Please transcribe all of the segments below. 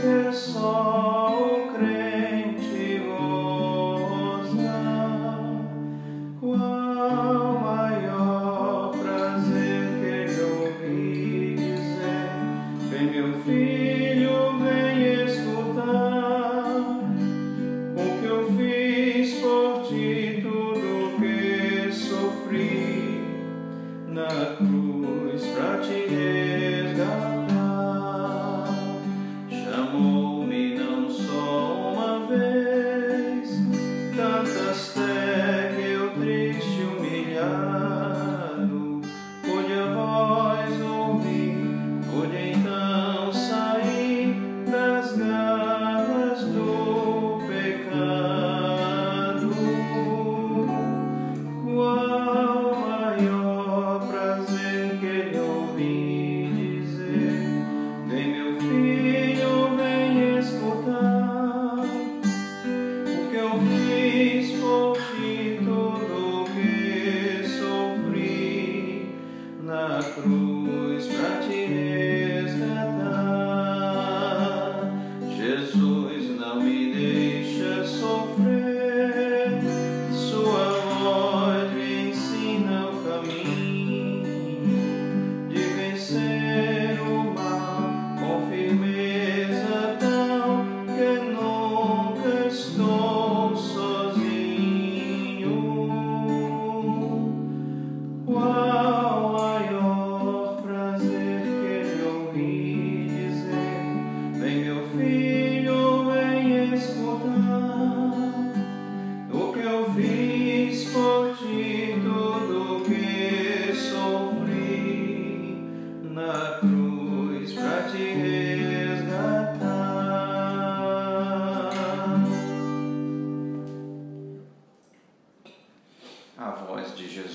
consolação que yeah.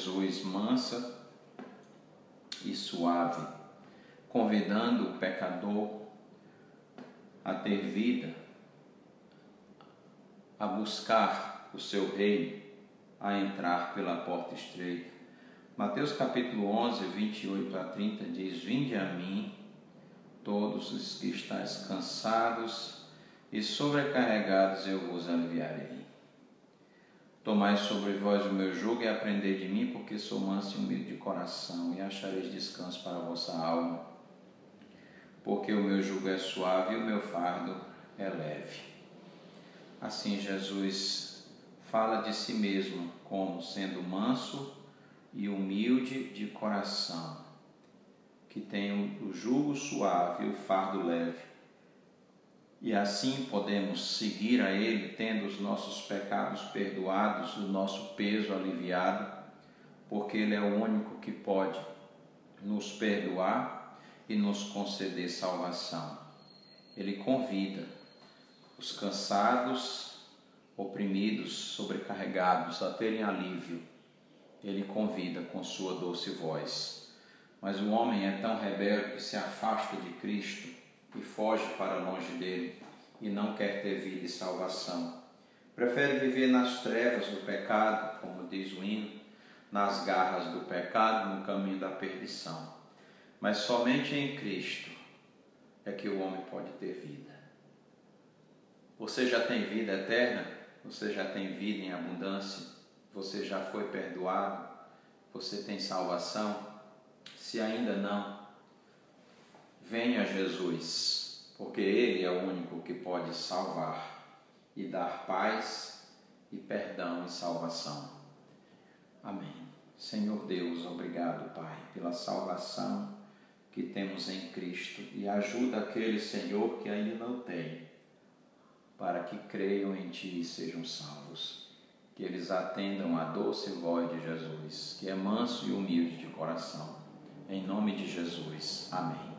Jesus mansa e suave, convidando o pecador a ter vida, a buscar o seu reino, a entrar pela porta estreita. Mateus capítulo 11, 28 a 30 diz: Vinde a mim, todos os que estáis cansados e sobrecarregados, eu vos aliviarei. Tomai sobre vós o meu jugo e aprendei de mim, porque sou manso e humilde de coração, e achareis descanso para a vossa alma. Porque o meu jugo é suave e o meu fardo é leve. Assim Jesus fala de si mesmo como sendo manso e humilde de coração, que tem o jugo suave e o fardo leve. E assim podemos seguir a Ele, tendo os nossos pecados perdoados, o nosso peso aliviado, porque Ele é o único que pode nos perdoar e nos conceder salvação. Ele convida os cansados, oprimidos, sobrecarregados a terem alívio. Ele convida com sua doce voz. Mas o homem é tão rebelde que se afasta de Cristo e foge para longe dele e não quer ter vida e salvação. Prefere viver nas trevas do pecado, como diz o hino, nas garras do pecado, no caminho da perdição. Mas somente em Cristo é que o homem pode ter vida. Você já tem vida eterna? Você já tem vida em abundância? Você já foi perdoado? Você tem salvação? Se ainda não, venha Jesus, porque Ele é o único que pode salvar e dar paz e perdão e salvação. Amém. Senhor Deus, obrigado, Pai, pela salvação que temos em Cristo e ajuda aquele Senhor que ainda não tem, para que creiam em Ti e sejam salvos. Que eles atendam à doce voz de Jesus, que é manso e humilde de coração. Em nome de Jesus. Amém.